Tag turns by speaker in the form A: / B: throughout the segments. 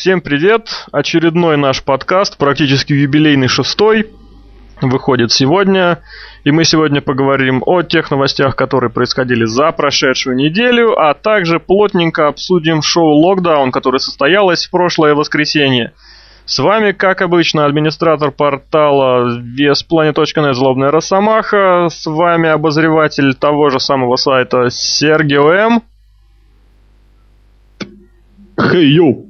A: Всем привет! Очередной наш подкаст, практически юбилейный шестой, выходит сегодня. И мы сегодня поговорим о тех новостях, которые происходили за прошедшую неделю, а также плотненько обсудим шоу «Локдаун», которое состоялось в прошлое воскресенье. С вами, как обычно, администратор портала весплане.нет Злобная Росомаха. С вами обозреватель того же самого сайта Сергио М.
B: Хей, hey, йоу!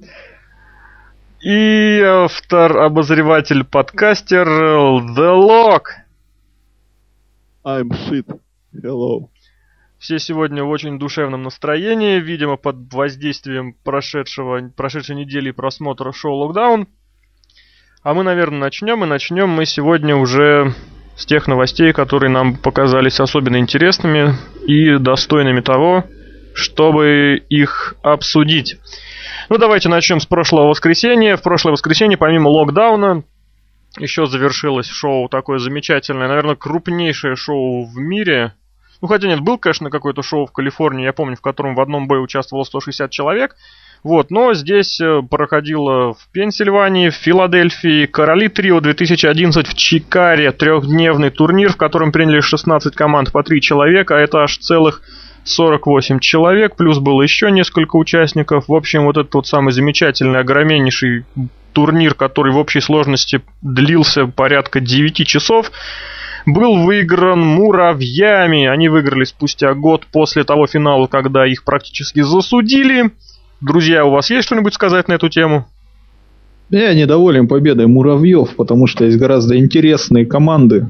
A: И автор, обозреватель, подкастер The Lock.
B: I'm shit. Hello.
A: Все сегодня в очень душевном настроении, видимо, под воздействием прошедшего, прошедшей недели просмотра шоу «Локдаун». А мы, наверное, начнем, и начнем мы сегодня уже с тех новостей, которые нам показались особенно интересными и достойными того, чтобы их обсудить. Ну, давайте начнем с прошлого воскресенья. В прошлое воскресенье, помимо локдауна, еще завершилось шоу такое замечательное, наверное, крупнейшее шоу в мире. Ну, хотя нет, был, конечно, какое-то шоу в Калифорнии, я помню, в котором в одном бое участвовало 160 человек. Вот, но здесь э, проходило в Пенсильвании, в Филадельфии, Короли Трио 2011 в Чикаре, трехдневный турнир, в котором приняли 16 команд по 3 человека, а это аж целых 48 человек, плюс было еще несколько участников. В общем, вот этот вот самый замечательный, огроменнейший турнир, который в общей сложности длился порядка 9 часов, был выигран муравьями. Они выиграли спустя год после того финала, когда их практически засудили. Друзья, у вас есть что-нибудь сказать на эту тему?
B: Я недоволен победой муравьев, потому что есть гораздо интересные команды,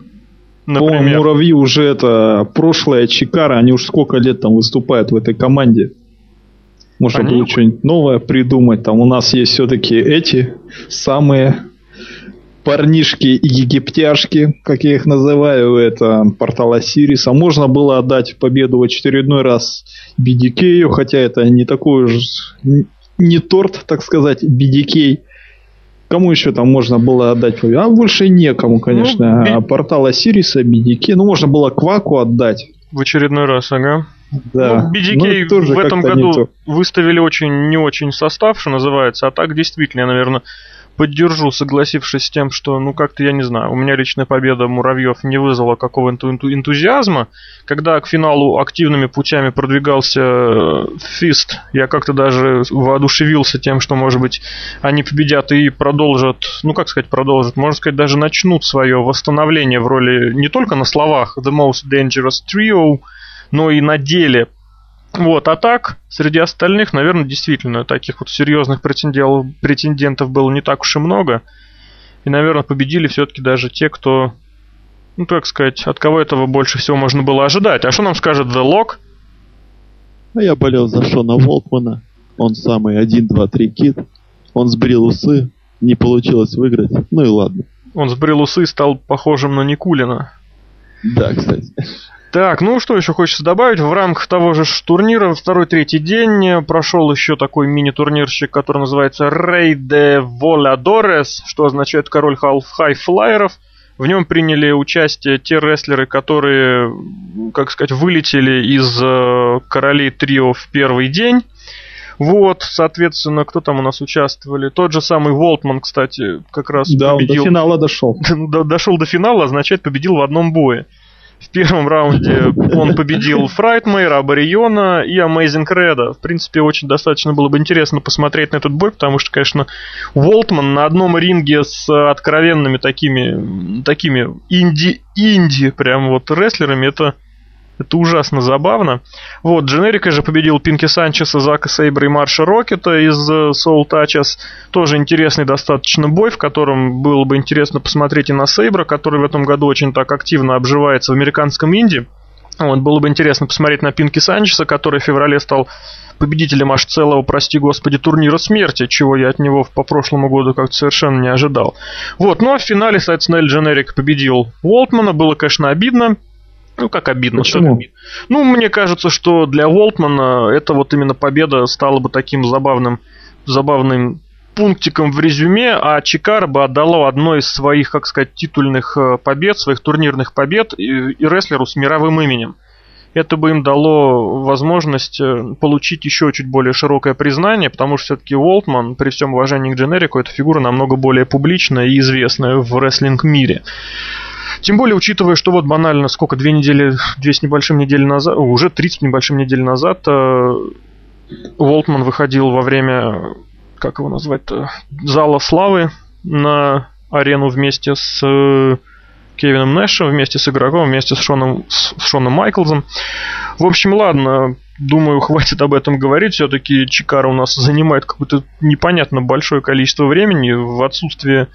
B: Например? По-моему, Муравьи уже это прошлое Чикара, они уж сколько лет там выступают в этой команде. Можно они... было что-нибудь новое придумать. Там у нас есть все-таки эти самые парнишки и египтяшки, как я их называю, это портал Осириса. Можно было отдать победу в очередной раз BDK, хотя это не такой уж не торт, так сказать, BDK. Кому еще там можно было отдать? А больше некому, конечно. Ну, а портал Осириса, BDK. Ну, можно было Кваку отдать.
A: В очередной раз, ага.
B: Да.
A: Ну, BDK ну, в этом году выставили очень не очень состав, что называется, а так действительно, наверное, поддержу, согласившись с тем, что, ну, как-то, я не знаю, у меня личная победа Муравьев не вызвала какого-то энтузиазма. Когда к финалу активными путями продвигался э, Фист, я как-то даже воодушевился тем, что, может быть, они победят и продолжат, ну, как сказать, продолжат, можно сказать, даже начнут свое восстановление в роли не только на словах The Most Dangerous Trio, но и на деле вот, а так, среди остальных, наверное, действительно, таких вот серьезных претендентов, претендентов было не так уж и много. И, наверное, победили все-таки даже те, кто, ну, так сказать, от кого этого больше всего можно было ожидать. А что нам скажет The Lock?
B: А я болел за Шона Волкмана. Он самый 1, 2, 3 кит. Он сбрил усы. Не получилось выиграть. Ну и ладно.
A: Он сбрил усы и стал похожим на Никулина.
B: Да, кстати.
A: Так, ну что еще хочется добавить? В рамках того же турнира второй-третий день прошел еще такой мини-турнирчик, который называется Rey de Voladores, что означает король хайфлайеров. В нем приняли участие те рестлеры, которые, как сказать, вылетели из э, королей трио в первый день. Вот, соответственно, кто там у нас участвовали? Тот же самый Волтман, кстати, как раз
B: да, победил. Да, до финала дошел.
A: Дошел до финала, означает победил в одном бое. В первом раунде он победил Фрайтмейра, Абариона и Amazing Red. В принципе, очень достаточно было бы интересно посмотреть на этот бой, потому что, конечно, Волтман на одном ринге с откровенными такими, такими инди-инди прям вот рестлерами, это это ужасно забавно. Вот, Дженерика же победил Пинки Санчеса, Зака Сейбра и Марша Рокета из э, Soul Touches. Тоже интересный достаточно бой, в котором было бы интересно посмотреть и на Сейбра, который в этом году очень так активно обживается в американском инди. Вот, было бы интересно посмотреть на Пинки Санчеса, который в феврале стал победителем аж целого, прости господи, турнира смерти, чего я от него по прошлому году как-то совершенно не ожидал. Вот, ну а в финале, соответственно, Эль Дженерик победил Уолтмана, было, конечно, обидно, ну, как обидно.
B: Почему?
A: Что ну, мне кажется, что для Волтмана это вот именно победа стала бы таким забавным, забавным пунктиком в резюме, а Чикара бы отдало одно из своих, как сказать, титульных э, побед, своих турнирных побед и, и рестлеру с мировым именем. это бы им дало возможность э, получить еще чуть более широкое признание, потому что все-таки Уолтман, при всем уважении к дженерику, это фигура намного более публичная и известная в рестлинг-мире. Тем более, учитывая, что вот банально, сколько, две недели, две с небольшим недели назад, уже 30 небольшим недель назад э, Уолтман выходил во время, как его назвать-то, Зала Славы на арену вместе с э, Кевином Нэшем, вместе с игроком, вместе с Шоном, с Шоном Майклзом. В общем, ладно, думаю, хватит об этом говорить. Все-таки Чикара у нас занимает какое-то непонятно большое количество времени в отсутствие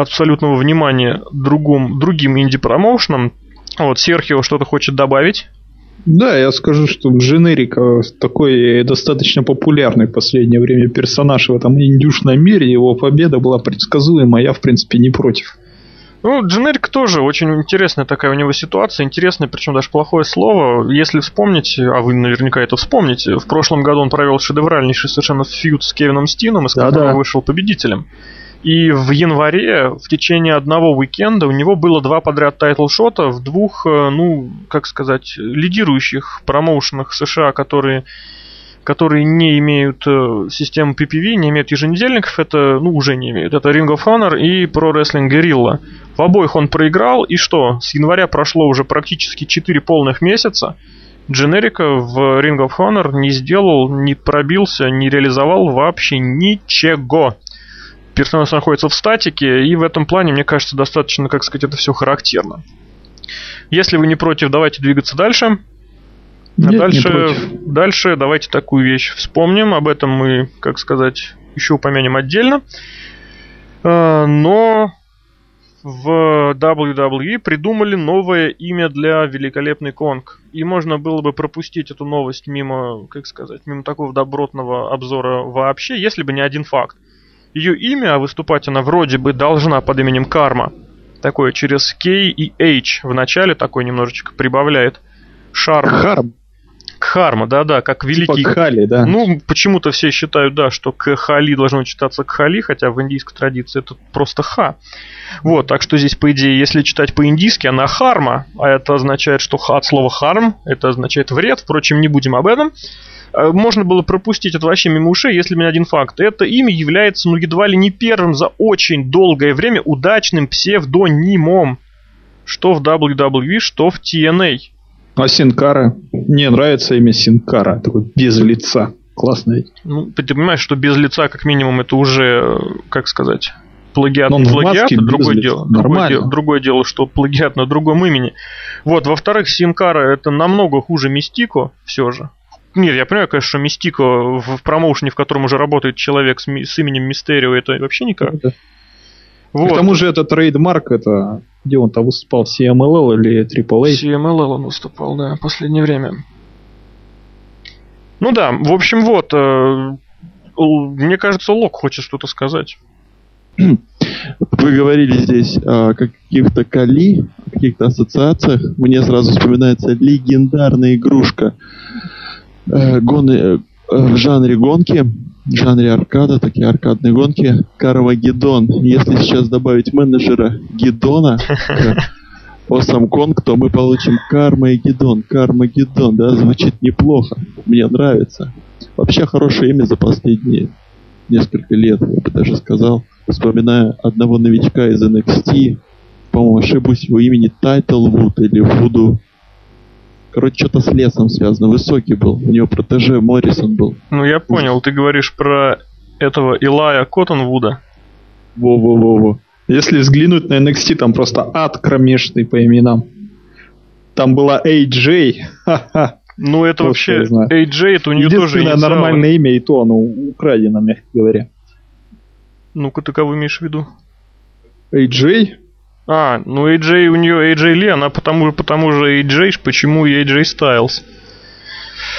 A: абсолютного внимания другим, другим инди-промоушенам. Вот, Серхио что-то хочет добавить.
B: Да, я скажу, что Дженерика такой достаточно популярный в последнее время персонаж в этом индюшном мире. Его победа была предсказуема, я, в принципе, не против.
A: Ну, Дженерик тоже очень интересная такая у него ситуация, интересная, причем даже плохое слово. Если вспомнить, а вы наверняка это вспомните, в прошлом году он провел шедевральнейший совершенно фьюд с Кевином Стином, из которого да, да. вышел победителем. И в январе, в течение одного уикенда, у него было два подряд title shot а в двух, э, ну, как сказать, лидирующих промоушенах США, которые которые не имеют э, системы PPV, не имеют еженедельников, это, ну, уже не имеют. Это Ring of Honor и Pro Wrestling Guerrilla. В обоих он проиграл, и что? С января прошло уже практически 4 полных месяца. Дженерика в Ring of Honor не сделал, не пробился, не реализовал вообще ничего персонаж находится в статике, и в этом плане, мне кажется, достаточно, как сказать, это все характерно. Если вы не против, давайте двигаться дальше. А Нет, дальше, не дальше давайте такую вещь вспомним. Об этом мы, как сказать, еще упомянем отдельно. А, но в WWE придумали новое имя для великолепный Конг. И можно было бы пропустить эту новость мимо, как сказать, мимо такого добротного обзора вообще, если бы не один факт. Ее имя, а выступать она вроде бы должна под именем Карма. Такое через K и H в начале такой немножечко прибавляет шарм.
B: Харм.
A: Кхарма, да-да, как типа великий...
B: Типа Кхали, да.
A: Ну, почему-то все считают, да, что Кхали должно читаться Кхали, хотя в индийской традиции это просто Ха. Вот, так что здесь, по идее, если читать по-индийски, она Харма, а это означает, что от слова Харм, это означает вред, впрочем, не будем об этом. Э, можно было пропустить это вообще мимо ушей, если бы не один факт. Это имя является, ну, едва ли не первым за очень долгое время удачным псевдонимом. Что в WWE, что в TNA.
B: А Синкара? Мне нравится имя Синкара. Такой без лица. Классный.
A: Ну, ты, ты понимаешь, что без лица, как минимум, это уже, как сказать, плагиат не плагиат, другое дело, другое, дело, другое дело, что плагиат на другом имени. Вот, во-вторых, Синкара это намного хуже Мистико, все же. Нет, я понимаю, конечно, что Мистико в промоушене, в котором уже работает человек с, с именем Мистерио, это вообще никак.
B: Ну, вот. К тому же это трейдмарк, это где он там выступал, CMLL или AAA?
A: CMLL он выступал, да, в последнее время. Ну да, в общем, вот. Э, мне кажется, Лок хочет что-то сказать.
C: Вы говорили здесь о каких-то Кали, о каких-то ассоциациях. Мне сразу вспоминается легендарная игрушка э, гоны, э, в жанре гонки, в жанре аркада, такие аркадные гонки, Карвагеддон. Если сейчас добавить менеджера Гедона Осам Конг, то мы получим Карма и. Карма Гедон, да, звучит неплохо. Мне нравится. Вообще хорошее имя за последние несколько лет, я бы даже сказал. Вспоминая одного новичка из NXT, по-моему, ошибусь, его имени Тайтлвуд или Вуду Короче, что-то с лесом связано. Высокий был. У него протеже Моррисон был.
A: Ну, я понял. Ты говоришь про этого Илая Коттонвуда.
B: Во-во-во-во. Если взглянуть на NXT, там просто ад кромешный по именам. Там была AJ.
A: Ну, это вообще... AJ, это у нее тоже
B: Единственное нормальное имя, и то оно украдено, мягко говоря.
A: Ну-ка, ты кого имеешь в виду?
B: AJ?
A: А, ну AJ у нее AJ Ли, она потому, потому же AJ, почему и AJ Styles.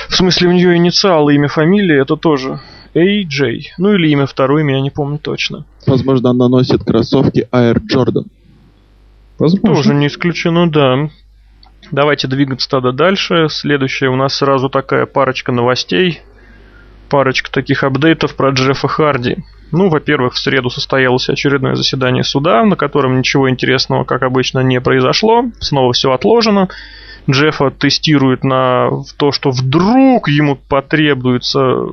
A: В смысле, у нее инициалы, имя, фамилия, это тоже AJ. Ну или имя второе, имя я не помню точно.
C: Возможно, она носит кроссовки Air Jordan.
A: Возможно. Тоже не исключено, да. Давайте двигаться тогда дальше. Следующая у нас сразу такая парочка новостей. Парочка таких апдейтов про Джеффа Харди. Ну, во-первых, в среду состоялось очередное заседание суда, на котором ничего интересного, как обычно, не произошло. Снова все отложено. Джеффа тестирует на то, что вдруг ему потребуется,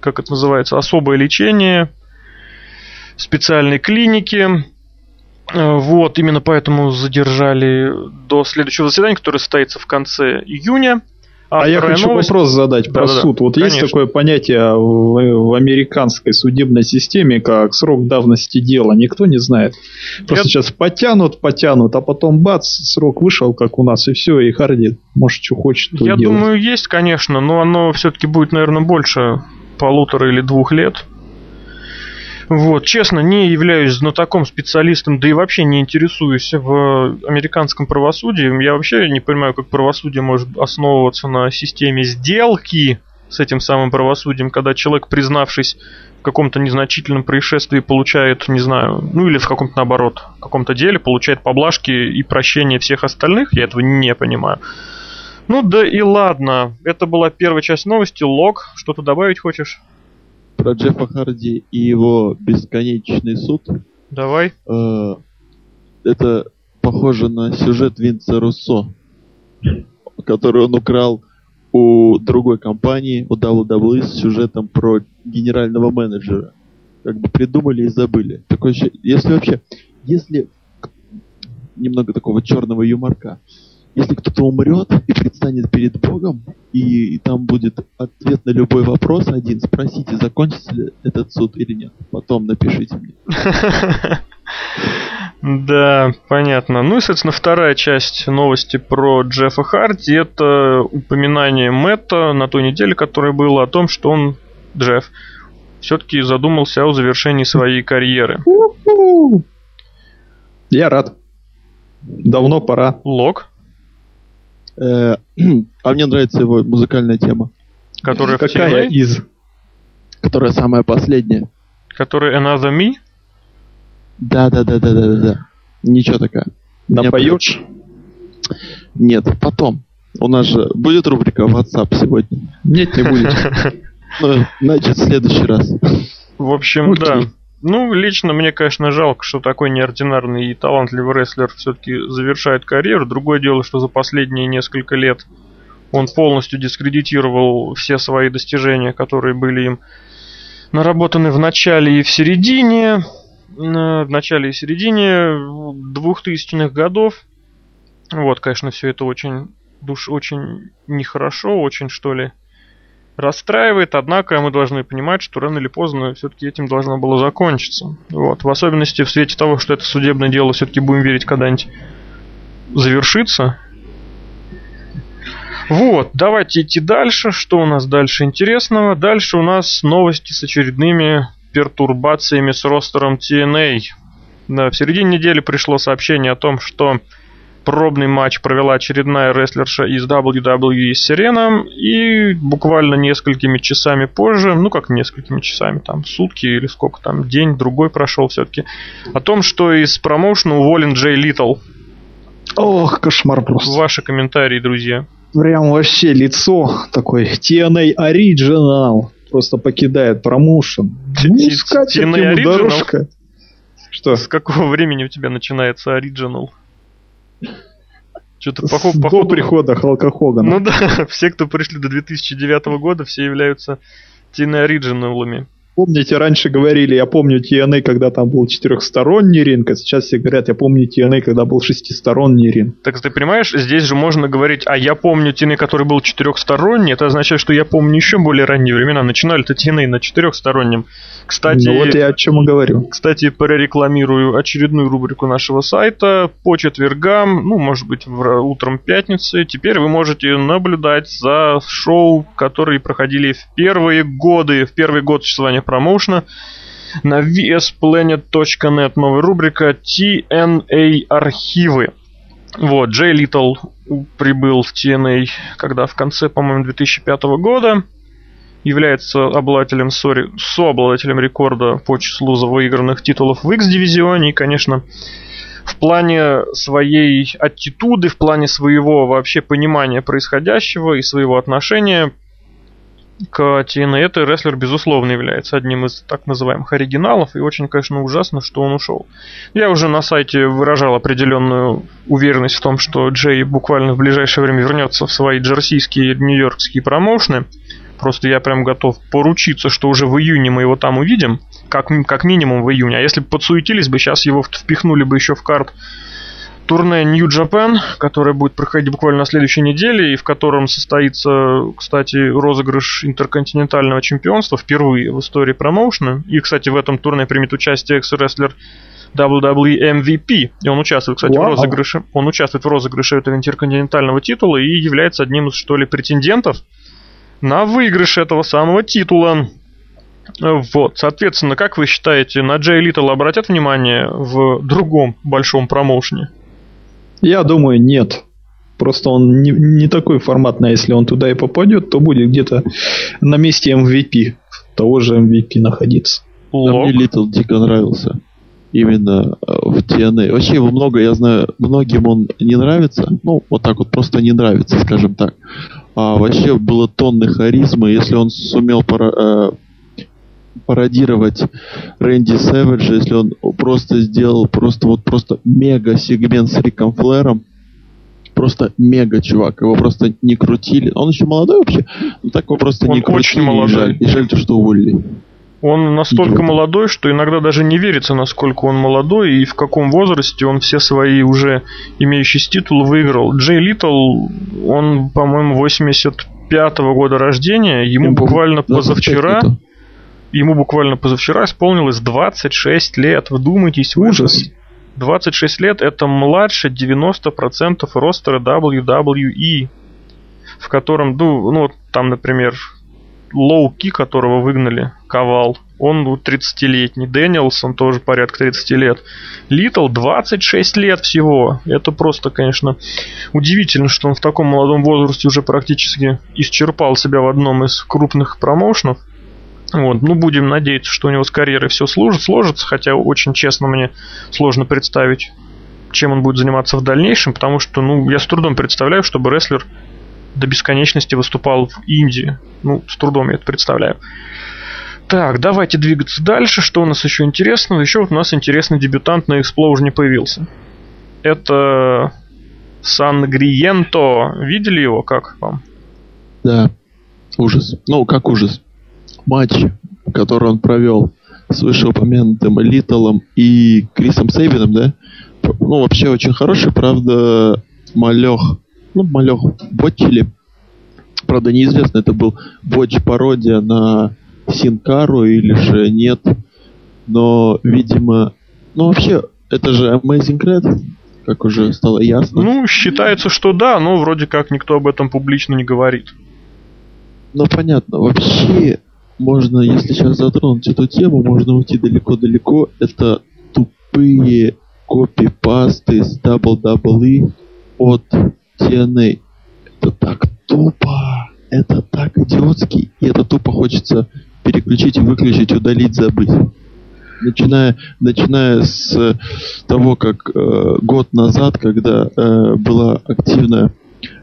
A: как это называется, особое лечение, специальной клиники. Э, вот, именно поэтому задержали до следующего заседания, которое состоится в конце июня.
B: А, а я хочу новость... вопрос задать про да, суд. Да, вот конечно. есть такое понятие в, в американской судебной системе, как срок давности дела. Никто не знает. Просто я... сейчас потянут, потянут, а потом бац, срок вышел, как у нас, и все, и Харди может, что хочет, то
A: Я
B: делать.
A: думаю, есть, конечно, но оно все-таки будет, наверное, больше полутора или двух лет. Вот, честно, не являюсь знатоком, специалистом, да и вообще не интересуюсь в американском правосудии. Я вообще не понимаю, как правосудие может основываться на системе сделки с этим самым правосудием, когда человек, признавшись в каком-то незначительном происшествии, получает, не знаю, ну или в каком-то наоборот, в каком-то деле, получает поблажки и прощение всех остальных. Я этого не понимаю. Ну да и ладно. Это была первая часть новости. Лог, что-то добавить хочешь?
C: Про Джеффа Харди и его бесконечный суд.
A: Давай.
C: Э, это похоже на сюжет Винца Руссо, который он украл у другой компании, у WWE, с сюжетом про генерального менеджера. Как бы придумали и забыли. Такое если вообще, если немного такого черного юморка, если кто-то умрет и предстанет перед Богом, и, и там будет ответ на любой вопрос один, спросите, закончится ли этот суд или нет. Потом напишите мне.
A: Да, понятно. Ну и, соответственно, вторая часть новости про Джеффа Харди это упоминание Мэтта на той неделе, которая была о том, что он, Джефф, все-таки задумался о завершении своей карьеры.
B: Я рад. Давно пора.
A: Лог?
C: Э, а мне нравится его музыкальная тема.
A: Которая
B: Какая из?
C: Которая самая последняя.
A: Которая Another Me?
C: Да, да, да, да, да, да, да. Ничего такая.
B: Напоешь?
C: Нет, потом. У нас же будет рубрика WhatsApp сегодня.
B: Нет, не будет.
C: Ну, значит, в следующий раз.
A: В общем, да. Ну, лично мне, конечно, жалко, что такой неординарный и талантливый рестлер все-таки завершает карьеру. Другое дело, что за последние несколько лет он полностью дискредитировал все свои достижения, которые были им наработаны в начале и в середине, в начале и середине двухтысячных годов. Вот, конечно, все это очень душ, очень нехорошо, очень что ли расстраивает, однако мы должны понимать, что рано или поздно все-таки этим должно было закончиться. Вот. В особенности в свете того, что это судебное дело все-таки будем верить когда-нибудь завершится. Вот, давайте идти дальше. Что у нас дальше интересного? Дальше у нас новости с очередными пертурбациями с ростером TNA. Да, в середине недели пришло сообщение о том, что пробный матч провела очередная рестлерша из WWE Сирена, и буквально несколькими часами позже, ну как несколькими часами, там сутки или сколько там, день, другой прошел все-таки, о том, что из промоушена уволен Джей Литл.
B: Ох, кошмар просто.
A: Ваши комментарии, друзья.
B: Прям вообще лицо такой TNA Original просто покидает промоушен.
A: Ну, TNA Original? Что? С какого времени у тебя начинается Original?
B: Что-то по, по ходу... прихода Халка Хогана.
A: Ну да, все, кто пришли до 2009 года, все являются Тина Ориджиналами.
B: Помните, раньше говорили, я помню TNA, когда там был четырехсторонний ринг, а сейчас все говорят, я помню TNA, когда был шестисторонний ринг.
A: Так ты понимаешь, здесь же можно говорить, а я помню TNA, который был четырехсторонний, это означает, что я помню еще более ранние времена. Начинали-то TNA на четырехстороннем. Кстати,
B: ну вот я о чем и говорю.
A: Кстати, прорекламирую очередную рубрику нашего сайта по четвергам, ну, может быть, в, утром пятницы. Теперь вы можете наблюдать за шоу, которые проходили в первые годы, в первый год существования промоушена на vsplanet.net. Новая рубрика TNA архивы. Вот, Джей Литл прибыл в TNA, когда в конце, по-моему, 2005 года является обладателем, сори, сообладателем рекорда по числу выигранных титулов в X-дивизионе. И, конечно, в плане своей аттитуды, в плане своего вообще понимания происходящего и своего отношения к TNA, это рестлер, безусловно, является одним из так называемых оригиналов, и очень, конечно, ужасно, что он ушел. Я уже на сайте выражал определенную уверенность в том, что Джей буквально в ближайшее время вернется в свои джерсийские нью-йоркские промоушны. Просто я прям готов поручиться, что уже в июне мы его там увидим, как, как минимум в июне. А если бы подсуетились бы, сейчас его впихнули бы еще в карт турне New Japan, которое будет проходить буквально на следующей неделе, и в котором состоится, кстати, розыгрыш интерконтинентального чемпионства впервые в истории промоушена. И, кстати, в этом турне примет участие экс-рестлер WWE MVP. И он участвует, кстати, wow. в розыгрыше. Он участвует в розыгрыше этого интерконтинентального титула и является одним из, что ли, претендентов на выигрыш этого самого титула. Вот, соответственно, как вы считаете, на Джей Литл обратят внимание в другом большом промоушене?
B: Я думаю, нет. Просто он не, не такой форматный, а если он туда и попадет, то будет где-то на месте MVP, того же MVP находиться.
C: А мне Литл дико нравился. Именно э, в TNA. Вообще его много, я знаю, многим он не нравится. Ну, вот так вот просто не нравится, скажем так. А вообще было тонны харизмы. Если он сумел пара, э, пародировать Рэнди Сэвиджа, если он просто сделал просто вот просто мега сегмент с Риком Флэром, просто мега чувак, его просто не крутили. Он еще молодой вообще, но так его просто он не крутили. Очень молодой. И жаль, и жаль, что уволили.
A: Он настолько молодой, что иногда даже не верится, насколько он молодой и в каком возрасте он все свои уже имеющиеся титулы выиграл. Джей Литл, он, по-моему, 85 -го года рождения, ему Я буквально позавчера... Ему буквально позавчера исполнилось 26 лет. Вдумайтесь, ужас. 26 лет это младше 90% ростера WWE, в котором, ну, ну там, например, Лоуки, которого выгнали, Ковал, он 30-летний. Дэниелсон тоже порядка 30 лет. Литл 26 лет всего. Это просто, конечно, удивительно, что он в таком молодом возрасте уже практически исчерпал себя в одном из крупных промоушенов. Вот, ну, будем надеяться, что у него с карьерой все сложится, сложится, хотя очень честно мне сложно представить, чем он будет заниматься в дальнейшем, потому что, ну, я с трудом представляю, чтобы рестлер до бесконечности выступал в Индии. Ну, с трудом я это представляю. Так, давайте двигаться дальше. Что у нас еще интересного? Еще вот у нас интересный дебютант на Explosion появился. Это Сангриенто. Видели его? Как вам?
C: Да. Ужас. Ну, как ужас матч, который он провел с вышеупомянутым Литлом и Крисом Сейвином, да? Ну, вообще очень хороший, правда, Малех. Ну, Малех ботчили. Правда, неизвестно, это был ботч-пародия на Синкару или же нет. Но, видимо... Ну, вообще, это же Amazing Red, как уже стало ясно.
A: Ну, считается, что да, но вроде как никто об этом публично не говорит.
C: Ну, понятно. Вообще, можно, если сейчас затронуть эту тему, можно уйти далеко-далеко. Это тупые копипасты с WWE от TNA. Это так тупо. Это так идиотски. И это тупо хочется переключить, выключить, удалить, забыть. Начиная, начиная с того, как э, год назад, когда э, была активная,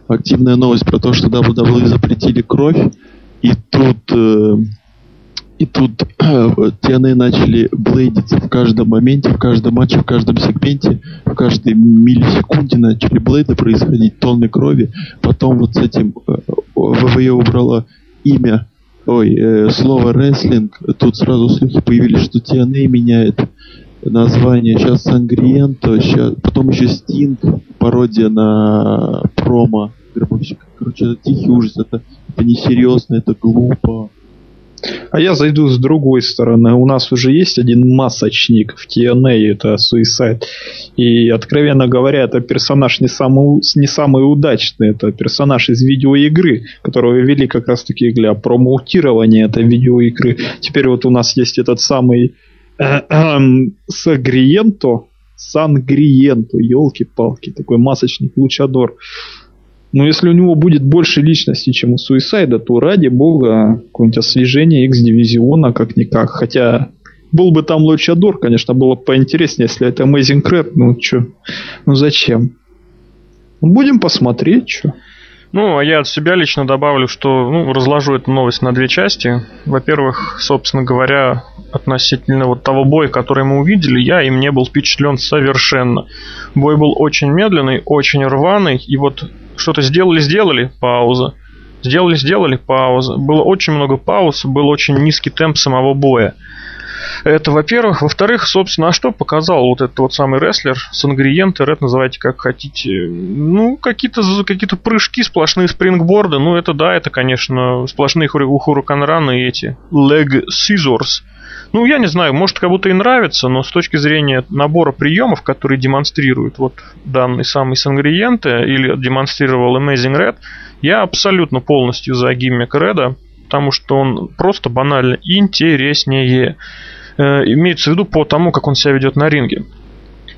C: активная новость про то, что WWE запретили кровь, и тут э, и тут TNA начали блейдиться в каждом моменте, в каждом матче, в каждом сегменте, в каждой миллисекунде начали блейды происходить, тонны крови. Потом вот с этим ВВЕ э, убрала имя, ой, э, слово рестлинг. Тут сразу слухи появились, что TNA меняет название. Сейчас Сангриенто, сейчас, потом еще Стинг, пародия на промо. Короче, это тихий ужас, это, это несерьезно, это глупо.
B: А я зайду с другой стороны. У нас уже есть один масочник в TNA, это Suicide. И, откровенно говоря, это персонаж не самый, не самый удачный. Это персонаж из видеоигры, которого ввели как раз таки для промоутирования этой видеоигры. Теперь вот у нас есть этот самый э, э, Сагриенто, Сангриенто, елки-палки, такой масочник, лучадор. Но если у него будет больше личности, чем у Суисайда, то ради бога, какое-нибудь освежение X-дивизиона как-никак. Хотя был бы там Лучадор, конечно, было бы поинтереснее, если это Amazing Crab. Ну, чё, ну зачем? Будем посмотреть, что.
A: Ну, а я от себя лично добавлю, что ну, разложу эту новость на две части. Во-первых, собственно говоря, относительно вот того боя, который мы увидели, я им не был впечатлен совершенно. Бой был очень медленный, очень рваный, и вот что-то сделали-сделали, пауза. Сделали-сделали, пауза. Было очень много пауз, был очень низкий темп самого боя. Это, во-первых. Во-вторых, собственно, а что показал вот этот вот самый рестлер, сангриенты, ред называйте как хотите. Ну, какие-то какие прыжки, сплошные спрингборды. Ну, это да, это, конечно, сплошные у Хураканрана и эти leg scissors. Ну, я не знаю, может, как будто и нравится, но с точки зрения набора приемов, которые демонстрирует вот данный самый Сангриенте или демонстрировал Amazing Red, я абсолютно полностью за гиммик Реда, потому что он просто банально интереснее. Э, имеется в виду по тому, как он себя ведет на ринге.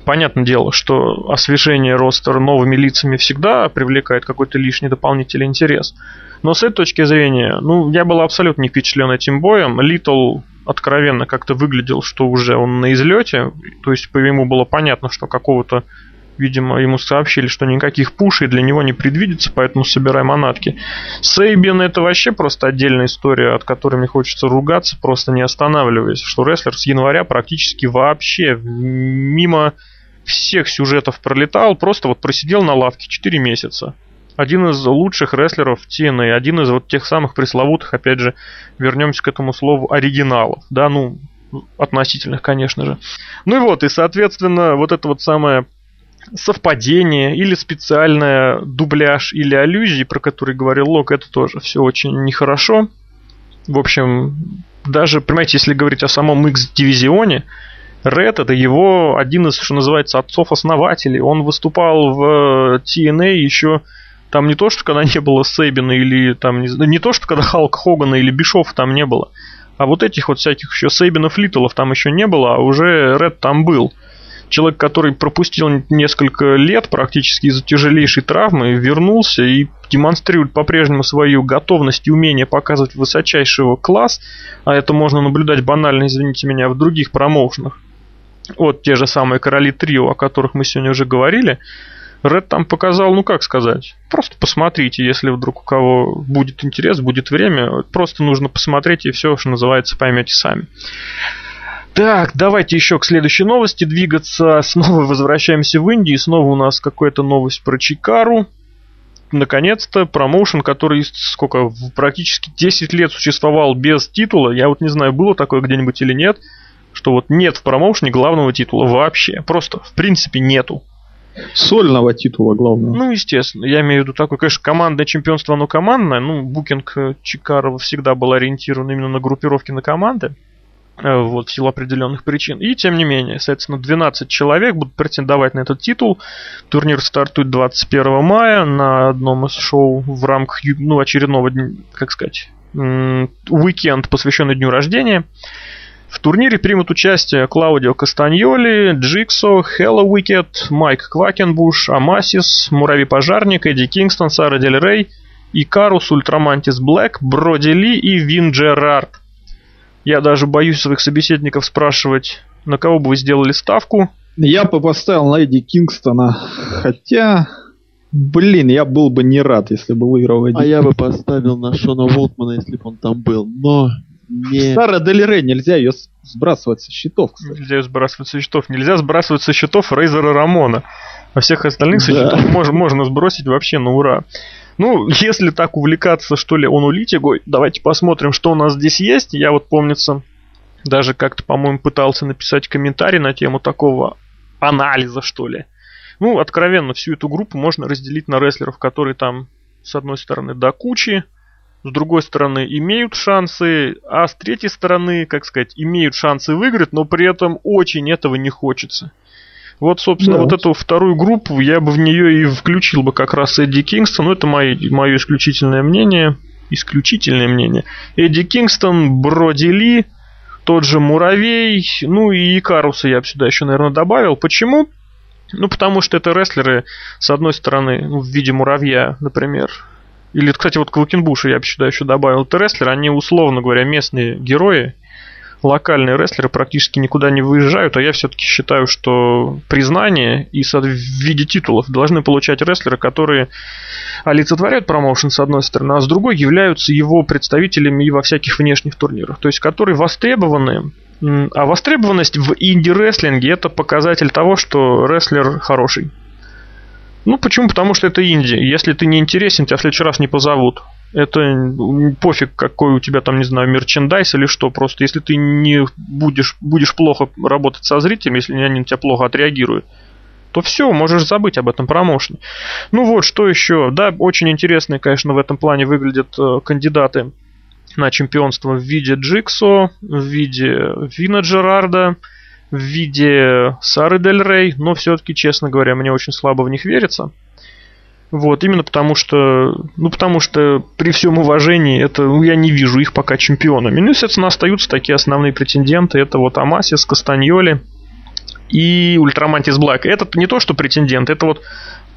A: Понятное дело, что освежение ростера новыми лицами всегда привлекает какой-то лишний дополнительный интерес. Но с этой точки зрения, ну, я был абсолютно не впечатлен этим боем. Литл откровенно как-то выглядел, что уже он на излете. То есть по ему было понятно, что какого-то Видимо, ему сообщили, что никаких пушей для него не предвидится, поэтому собирай манатки. Сейбин это вообще просто отдельная история, от которой мне хочется ругаться, просто не останавливаясь. Что рестлер с января практически вообще мимо всех сюжетов пролетал, просто вот просидел на лавке 4 месяца. Один из лучших рестлеров TNA, один из вот тех самых пресловутых, опять же, вернемся к этому слову, оригиналов. Да, ну, относительных, конечно же. Ну и вот, и, соответственно, вот это вот самое совпадение или специальная дубляж или аллюзии, про которые говорил Лок, это тоже все очень нехорошо. В общем, даже, понимаете, если говорить о самом X-дивизионе, Ред это его один из, что называется, отцов-основателей. Он выступал в TNA еще там не то, что когда не было Сейбина или там не, не то, что когда Халк Хогана или Бишов там не было, а вот этих вот всяких еще Сейбинов Литлов там еще не было, а уже Ред там был человек, который пропустил несколько лет практически из-за тяжелейшей травмы, вернулся и демонстрирует по-прежнему свою готовность и умение показывать высочайшего класс, а это можно наблюдать банально, извините меня, в других промоушенах. Вот те же самые короли трио, о которых мы сегодня уже говорили. Ред там показал, ну как сказать, просто посмотрите, если вдруг у кого будет интерес, будет время, просто нужно посмотреть и все, что называется, поймете сами. Так, давайте еще к следующей новости двигаться. Снова возвращаемся в Индию. Снова у нас какая-то новость про Чикару. Наконец-то промоушен, который сколько, практически 10 лет существовал без титула. Я вот не знаю, было такое где-нибудь или нет, что вот нет в промоушене главного титула вообще. Просто, в принципе, нету.
B: Сольного титула главного.
A: Ну, естественно. Я имею в виду такое, конечно, командное чемпионство, оно командное. Ну, букинг Чикарова всегда был ориентирован именно на группировки на команды. Э, вот, в силу определенных причин. И, тем не менее, соответственно, 12 человек будут претендовать на этот титул. Турнир стартует 21 мая на одном из шоу в рамках ну, очередного, как сказать, уикенд, посвященный дню рождения. В турнире примут участие Клаудио Кастаньоли, Джиксо, Хелло Уикет, Майк Квакенбуш, Амасис, Муравей Пожарник, Эдди Кингстон, Сара Дель Рей, Икарус, Ультрамантис Блэк, Броди Ли и Вин Джерард. Я даже боюсь своих собеседников спрашивать, на кого бы вы сделали ставку.
B: Я бы поставил на Эдди Кингстона, хотя... Блин, я был бы не рад, если бы выиграл
C: Эдди. А я бы поставил на Шона Волтмана, если бы он там был, но...
B: Не... Сара Дель Рей, нельзя ее сбрасывать со счетов,
A: кстати. Нельзя ее сбрасывать со счетов. Нельзя сбрасывать со счетов Рейзера Рамона. А всех остальных да. со счетов можно, можно сбросить вообще на ура. Ну, если так увлекаться, что ли, он улитигой, давайте посмотрим, что у нас здесь есть. Я вот, помнится, даже как-то, по-моему, пытался написать комментарий на тему такого анализа, что ли. Ну, откровенно, всю эту группу можно разделить на рестлеров, которые там, с одной стороны, до кучи, с другой стороны, имеют шансы, а с третьей стороны, как сказать, имеют шансы выиграть, но при этом очень этого не хочется. Вот, собственно, да. вот эту вторую группу я бы в нее и включил бы как раз Эдди Кингстон. Ну, это мое, мое исключительное мнение. Исключительное мнение. Эдди Кингстон, Броди Ли, тот же Муравей, ну и Каруса я бы сюда еще, наверное, добавил. Почему? Ну, потому что это рестлеры, с одной стороны, ну, в виде муравья, например. Или, кстати, вот Квакенбуша я бы сюда еще добавил. Это рестлеры, они, условно говоря, местные герои, локальные рестлеры практически никуда не выезжают, а я все-таки считаю, что признание и в виде титулов должны получать рестлеры, которые олицетворяют промоушен с одной стороны, а с другой являются его представителями и во всяких внешних турнирах, то есть которые востребованы, а востребованность в инди-рестлинге это показатель того, что рестлер хороший. Ну, почему? Потому что это инди. Если ты не интересен, тебя в следующий раз не позовут. Это пофиг, какой у тебя там, не знаю, мерчендайз или что. Просто если ты не будешь, будешь плохо работать со зрителями, если они на тебя плохо отреагируют, то все, можешь забыть об этом промоушене. Ну вот, что еще? Да, очень интересные, конечно, в этом плане выглядят э, кандидаты на чемпионство в виде Джиксо, в виде Вина Джерарда, в виде Сары Дель Рей, но все-таки, честно говоря, мне очень слабо в них верится. Вот, именно потому что, ну, потому что при всем уважении, это, ну, я не вижу их пока чемпионами. Ну, естественно, остаются такие основные претенденты. Это вот Амасис, Кастаньоли и Ультрамантис Блэк. Это не то, что претендент, это вот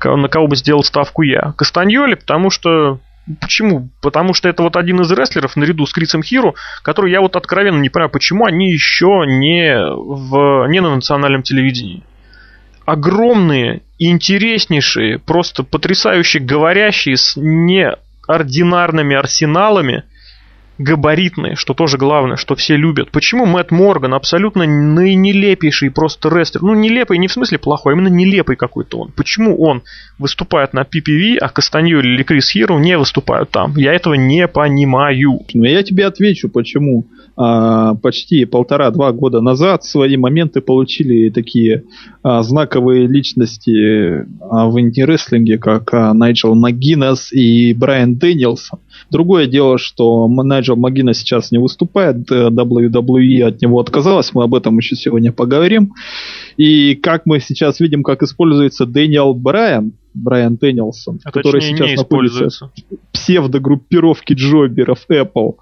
A: на кого бы сделал ставку я. Кастаньоли, потому что Почему? Потому что это вот один из рестлеров наряду с Крисом Хиру, который я вот откровенно не понимаю, почему они еще не, в, не на национальном телевидении огромные, интереснейшие, просто потрясающе говорящие с неординарными арсеналами – габаритные, что тоже главное, что все любят. Почему Мэтт Морган абсолютно наинелепейший просто рестлер? Ну, нелепый не в смысле плохой, а именно нелепый какой-то он. Почему он выступает на PPV, а Кастаньоль или Крис Хиро не выступают там? Я этого не понимаю.
B: Ну, я тебе отвечу, почему. А, почти полтора-два года назад свои моменты получили такие а, знаковые личности а, в инди-рестлинге, как Найджел МакГиннес и Брайан Дэнилсон. Другое дело, что Найджел Магина сейчас не выступает, WWE от него отказалась, мы об этом еще сегодня поговорим. И как мы сейчас видим, как используется Дэниел Брайан, Брайан Дэнилсон,
A: а который сейчас находится
B: в псевдогруппировке джоберов Apple.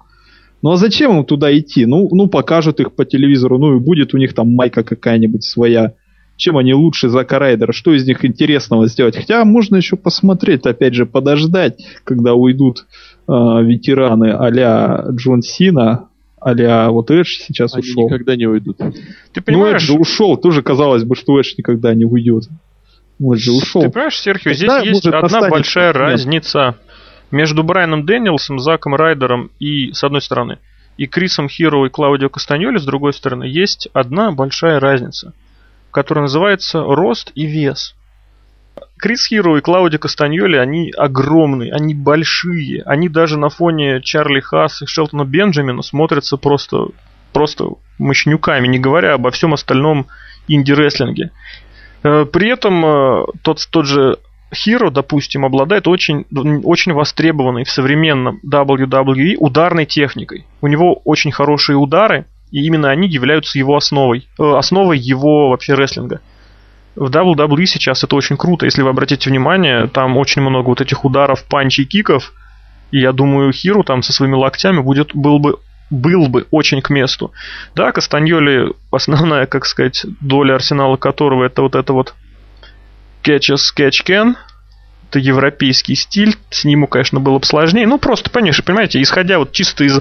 B: Ну а зачем им туда идти? Ну, ну покажут их по телевизору, ну и будет у них там майка какая-нибудь своя. Чем они лучше Зака Райдера? Что из них интересного сделать? Хотя можно еще посмотреть, опять же, подождать, когда уйдут э, ветераны а-ля Джон Сина, а вот Эдж сейчас
C: Они
B: ушел.
C: никогда не уйдут.
B: Ты понимаешь? Ну, Эдж ушел, тоже казалось бы, что Эдж никогда не уйдет.
A: Он же ушел. Ты понимаешь, Серхио, здесь есть одна большая нет. разница между Брайаном Дэниелсом, Заком Райдером и, с одной стороны, и Крисом Хиро и Клаудио Кастаньоли, с другой стороны, есть одна большая разница, которая называется рост и вес. Крис Хиро и Клауди Кастаньоли, они огромные, они большие. Они даже на фоне Чарли Хас и Шелтона Бенджамина смотрятся просто, просто мощнюками, не говоря обо всем остальном инди-рестлинге. Э, при этом э, тот, тот же Hero, допустим, обладает очень, очень востребованной в современном WWE ударной техникой. У него очень хорошие удары, и именно они являются его основой, э, основой его вообще рестлинга. В WWE сейчас это очень круто, если вы обратите внимание, там очень много вот этих ударов, панчей киков, и я думаю, Хиру там со своими локтями будет, был бы был бы очень к месту. Да, Кастаньоли, основная, как сказать, доля арсенала которого это вот это вот Catch as Can. Это европейский стиль. С ним, конечно, было бы сложнее. Ну, просто, понимаете, исходя вот чисто из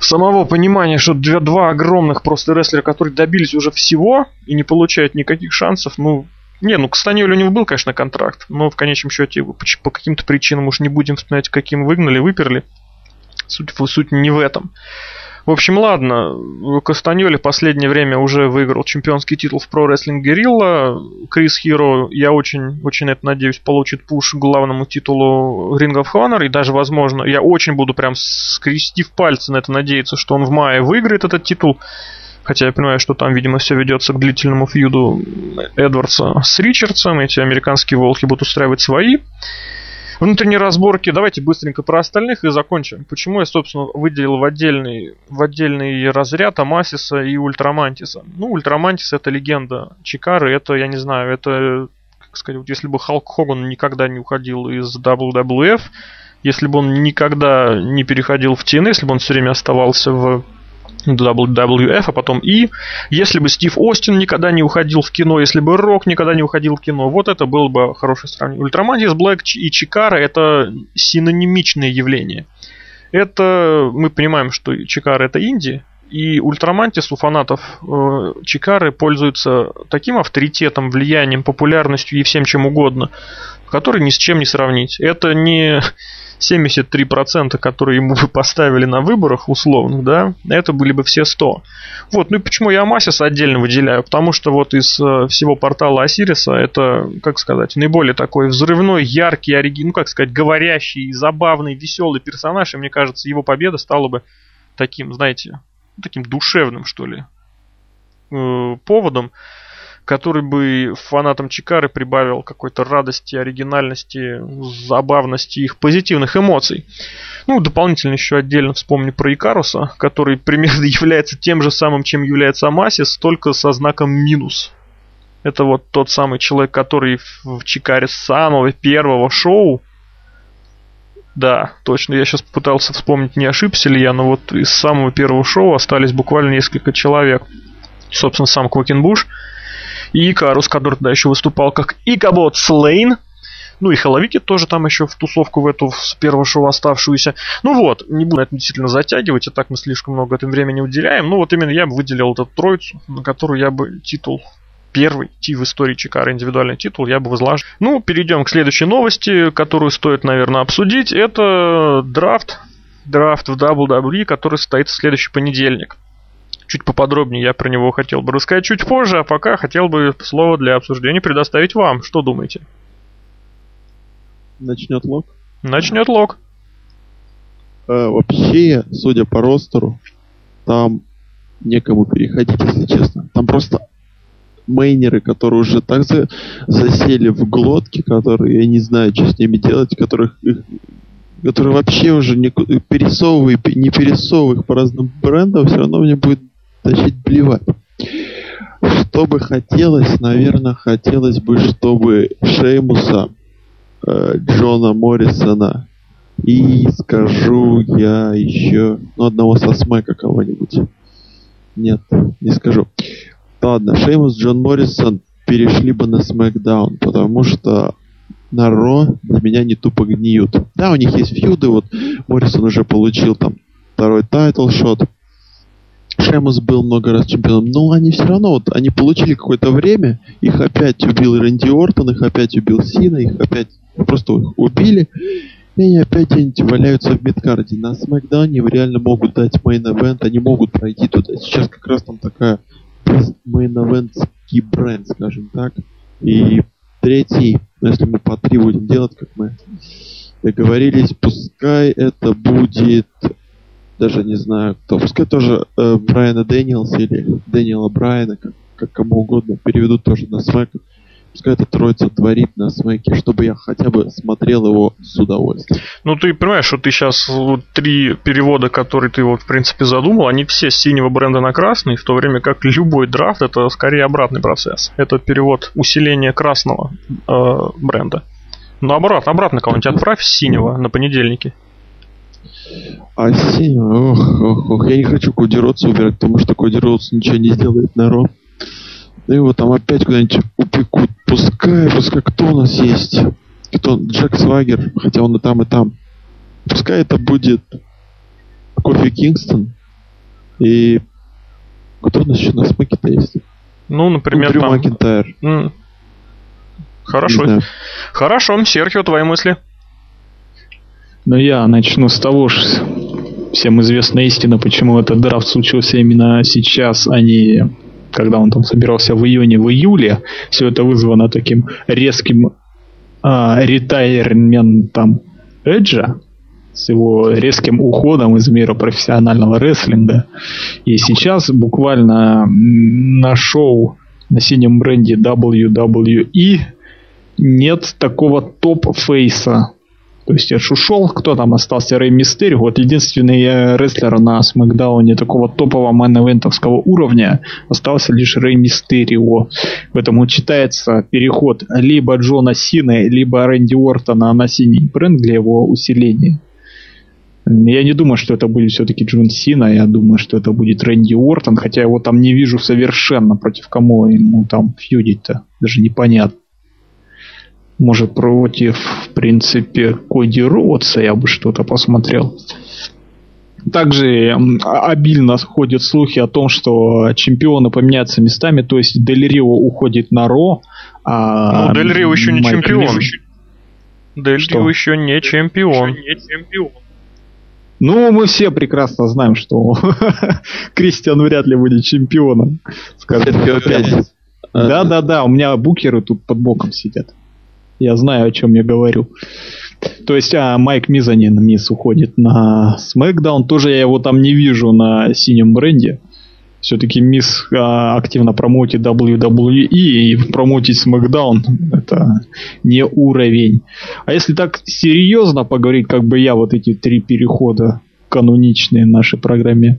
A: самого понимания, что два, два огромных просто рестлера, которые добились уже всего и не получают никаких шансов, ну, не, ну, к Станиолю у него был, конечно, контракт, но в конечном счете по, по каким-то причинам уж не будем вспоминать, каким выгнали, выперли. Суть, суть не в этом. В общем, ладно, Кастаньоли последнее время уже выиграл чемпионский титул в Pro Wrestling Guerrilla. Крис Хиро, я очень, очень это надеюсь, получит пуш к главному титулу Ring of Honor. И даже, возможно, я очень буду прям скрестив пальцы на это надеяться, что он в мае выиграет этот титул. Хотя я понимаю, что там, видимо, все ведется к длительному фьюду Эдвардса с Ричардсом. Эти американские волки будут устраивать свои внутренние разборки. Давайте быстренько про остальных и закончим. Почему я, собственно, выделил в отдельный, в отдельный разряд Амасиса и Ультрамантиса. Ну, Ультрамантис это легенда Чикары, это, я не знаю, это, как сказать, вот если бы Халк Хоган никогда не уходил из WWF, если бы он никогда не переходил в TN, если бы он все время оставался в WWF, а потом И. Если бы Стив Остин никогда не уходил в кино, если бы Рок никогда не уходил в кино, вот это было бы хорошее сравнение. Ultramantis Black и Chikara это синонимичные явления. Это, мы понимаем, что Chikara это инди, и Ultramantis у фанатов э, Чикары пользуется таким авторитетом, влиянием, популярностью и всем чем угодно, который ни с чем не сравнить. Это не 73%, которые ему бы поставили на выборах условных, да, это были бы все 100. Вот, ну и почему я Амасис отдельно выделяю? Потому что вот из э, всего портала Осириса это, как сказать, наиболее такой взрывной, яркий, оригин, ну как сказать, говорящий, забавный, веселый персонаж, и мне кажется, его победа стала бы таким, знаете, таким душевным, что ли, э, поводом, который бы фанатам Чикары прибавил какой-то радости, оригинальности, забавности, их позитивных эмоций. Ну, дополнительно еще отдельно вспомню про Икаруса, который примерно является тем же самым, чем является Амасис, только со знаком минус. Это вот тот самый человек, который в Чикаре с самого первого шоу да, точно. Я сейчас пытался вспомнить, не ошибся ли я, но вот из самого первого шоу остались буквально несколько человек. Собственно, сам Квакенбуш и Икарус, который тогда еще выступал как Икабот Слейн. Ну и Халавики тоже там еще в тусовку в эту с первого шоу оставшуюся. Ну вот, не буду это действительно затягивать, и так мы слишком много этому времени уделяем. Ну вот именно я бы выделил эту троицу, на которую я бы титул первый в истории Чикара индивидуальный титул я бы возложил. Ну, перейдем к следующей новости, которую стоит, наверное, обсудить. Это драфт, драфт в WWE, который состоится в следующий понедельник. Чуть поподробнее я про него хотел бы рассказать чуть позже, а пока хотел бы слово для обсуждения предоставить вам. Что думаете?
C: Начнет лог?
A: Начнет лог.
C: Э, вообще, судя по ростеру, там некому переходить, если честно. Там просто мейнеры, которые уже так за, засели в глотке, которые я не знаю, что с ними делать, которых которые вообще уже не пересовывай, не пересовывай их по разным брендам, все равно мне будет начать блевать. Что бы хотелось, наверное, хотелось бы, чтобы Шеймуса, э, Джона Моррисона и скажу я еще, ну, одного со Смека кого-нибудь. Нет, не скажу. Ладно, Шеймус, Джон Моррисон перешли бы на SmackDown, потому что на Ро для меня не тупо гниют. Да, у них есть фьюды, вот Моррисон уже получил там второй title shot. Шемус был много раз чемпионом, но они все равно, вот они получили какое-то время, их опять убил Рэнди Ортон, их опять убил Сина, их опять просто их убили, и они опять где валяются в midcard е. На SmackDown е реально могут дать main event, они могут пройти туда. Сейчас как раз там такая main event ский бренд, скажем так. И третий, ну, если мы по три будем делать, как мы договорились, пускай это будет, даже не знаю кто, пускай тоже э, Брайана Дэниелс или Дэниела Брайана, как, как кому угодно, переведут тоже на Smack пускай эта троица творит на Smack е, чтобы я хотя бы смотрел его с удовольствием.
A: Ну, ты понимаешь, что ты сейчас вот, три перевода, которые ты вот, в принципе, задумал, они все с синего бренда на красный, в то время как любой драфт это скорее обратный процесс. Это перевод усиления красного э, бренда. Наоборот, обратно кого-нибудь отправь с синего на понедельники.
C: А синего, ох, ох, ох, я не хочу Коди Ротса убирать, потому что Коди Ротс ничего не сделает на Ро. Да его там опять куда-нибудь упекут. Пускай, пускай кто у нас есть? Кто? Джек Свагер, хотя он и там, и там. Пускай это будет Кофи Кингстон. И кто у нас еще на смоке-то есть?
A: Ну, например,
C: ну, там...
A: Mm. Хорошо. Хорошо, Серхио, твои мысли?
B: Ну, я начну с того, что всем известна истина, почему этот драфт случился именно сейчас, а не когда он там собирался в июне, в июле, все это вызвано таким резким а, ретайрментом Эджа, с его резким уходом из мира профессионального рестлинга. И сейчас буквально на шоу на синем бренде WWE нет такого топ-фейса то есть Эдж ушел, кто там остался? Рэй Мистерио. Вот единственный э, рестлер на Смакдауне такого топового мэн-эвентовского уровня остался лишь Рэй Мистерио. Поэтому читается переход либо Джона Сины, либо Рэнди Уортона на синий бренд для его усиления. Я не думаю, что это будет все-таки Джон Сина, я думаю, что это будет Рэнди Уортон, хотя его там не вижу совершенно, против кого ему там фьюдить-то, даже непонятно. Может, против, в принципе, Коди Роудса я бы что-то посмотрел. Также обильно ходят слухи о том, что чемпионы поменяются местами, то есть Дель Рио уходит на Ро,
A: а... Ну, Дель Рио еще не Майк чемпион. Дель Рио еще не чемпион. Еще не чемпион.
B: Ну, мы все прекрасно знаем, что Кристиан вряд ли будет чемпионом. Да-да-да, у меня букеры тут под боком сидят. Я знаю, о чем я говорю. То есть, а Майк Мизанин Мисс уходит на SmackDown. Тоже я его там не вижу на синем бренде. Все-таки Мисс а, активно промоутит WWE и промоутить SmackDown это не уровень. А если так серьезно поговорить, как бы я вот эти три перехода каноничные в нашей программе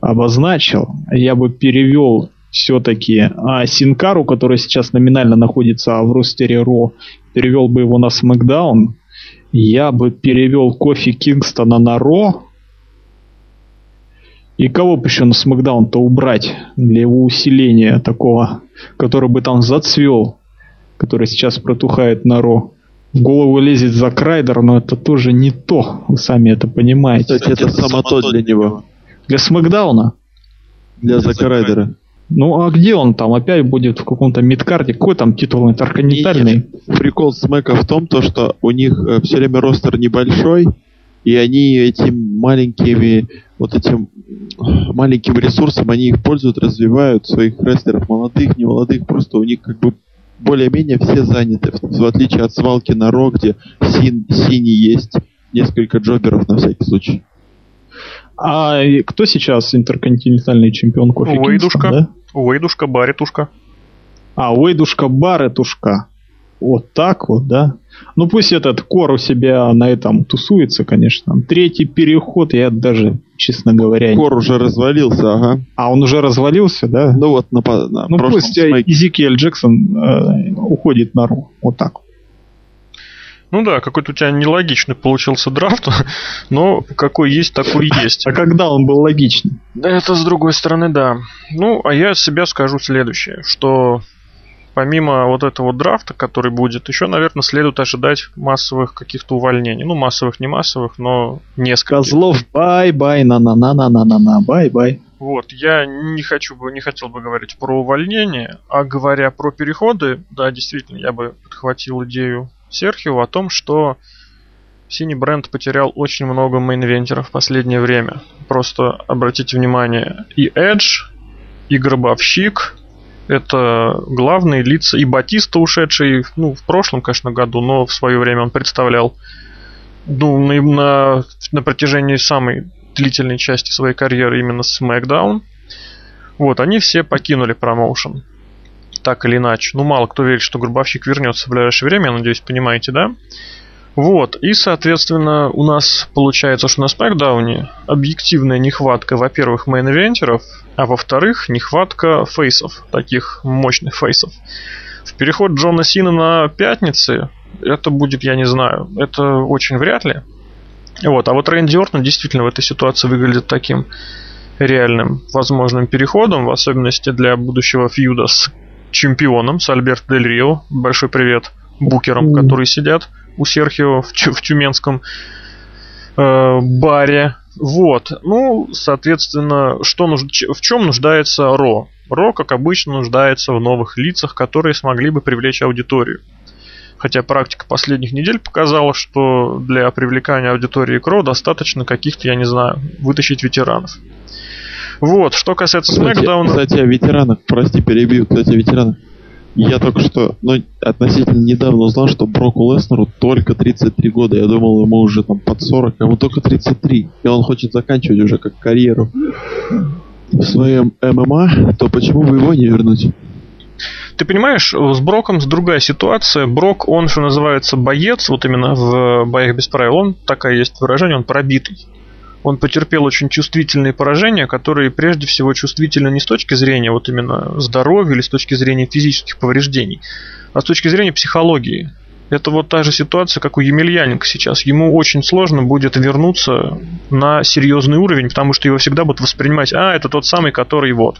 B: обозначил, я бы перевел все-таки а Синкару, который сейчас номинально находится в ростере Ро, перевел бы его на SmackDown, я бы перевел Кофи Кингстона на Ро, и кого бы еще на Смакдаун-то убрать для его усиления такого, который бы там зацвел, который сейчас протухает на Ро. В голову лезет за Крайдер, но это тоже не то, вы сами это понимаете.
C: Кстати, это само то для него.
B: Для Смакдауна?
C: Для Зака Райдера.
B: Ну а где он там? Опять будет в каком-то мидкарде? Какой там титул интерконтинентальный?
C: Прикол Смэка в том, то, что у них э, все время ростер небольшой, и они этим маленькими, вот этим маленьким ресурсом, они их пользуют, развивают своих рестлеров, молодых, не молодых, просто у них как бы более-менее все заняты, в отличие от свалки на Ро, где син, синий есть несколько джоберов на всякий случай.
B: А кто сейчас интерконтинентальный чемпион кофе
A: Уэйдушка. Да? Уэйдушка, Баритушка.
B: А, Уэйдушка, Баритушка. Вот так вот, да? Ну пусть этот Кор у себя на этом тусуется, конечно. Третий переход, я даже, честно говоря...
C: Кор уже развалился, ага.
B: А он уже развалился, да?
C: Ну вот на, на
B: Ну пусть Smack е. Изикиэль Джексон э, уходит на Raw. Вот так вот.
A: Ну да, какой-то у тебя нелогичный получился драфт, но какой есть, такой есть.
B: А когда он был логичный?
A: Да это с другой стороны, да. Ну, а я себя скажу следующее, что помимо вот этого драфта, который будет, еще, наверное, следует ожидать массовых каких-то увольнений. Ну, массовых, не массовых, но несколько.
B: Козлов, bye-bye, на-на-на-на-на-на, bye-bye.
A: Вот, я не хочу бы, не хотел бы говорить про увольнение, а говоря про переходы, да, действительно, я бы подхватил идею Серхио о том, что синий бренд потерял очень много мейнвентеров в последнее время. Просто обратите внимание, и Edge, и Гробовщик, это главные лица и Батиста, ушедший, ну, в прошлом, конечно, году, но в свое время он представлял, ну, на, на, на протяжении самой длительной части своей карьеры именно SmackDown. Вот, они все покинули промоушен. Так или иначе. Ну, мало кто верит, что Гробовщик вернется в ближайшее время, я надеюсь, понимаете, да? Вот, и, соответственно, у нас получается, что на SmackDown е объективная нехватка, во-первых, main eventer ов, а во-вторых, нехватка face ов, таких мощных face ов. В переход Джона Сина на пятницы, это будет, я не знаю, это очень вряд ли. Вот, а вот Рэнди Ортон действительно в этой ситуации выглядит таким реальным возможным переходом, в особенности для будущего фьюда с чемпионом, с Альберт Дель Рио. Большой привет букерам, которые сидят у Серхио в, в тюменском э, баре. Вот. Ну, соответственно, что нуж... в чем нуждается Ро? Ро, как обычно, нуждается в новых лицах, которые смогли бы привлечь аудиторию. Хотя практика последних недель показала, что для привлекания аудитории к Ро достаточно каких-то, я не знаю, вытащить ветеранов. Вот, что касается Смакдауна...
C: Кстати, о ветеранах, прости, перебью, кстати, о ветеранах. Я только что, ну, относительно недавно узнал, что Броку Леснеру только 33 года. Я думал, ему уже там под 40, а ему только 33. И он хочет заканчивать уже как карьеру в своем ММА, то почему бы его не вернуть?
A: Ты понимаешь, с Броком другая ситуация. Брок, он, что называется, боец, вот именно в боях без правил, он, такая есть выражение, он пробитый он потерпел очень чувствительные поражения, которые прежде всего чувствительны не с точки зрения вот именно здоровья или с точки зрения физических повреждений, а с точки зрения психологии. Это вот та же ситуация, как у Емельяненко сейчас. Ему очень сложно будет вернуться на серьезный уровень, потому что его всегда будут воспринимать, а, это тот самый, который вот.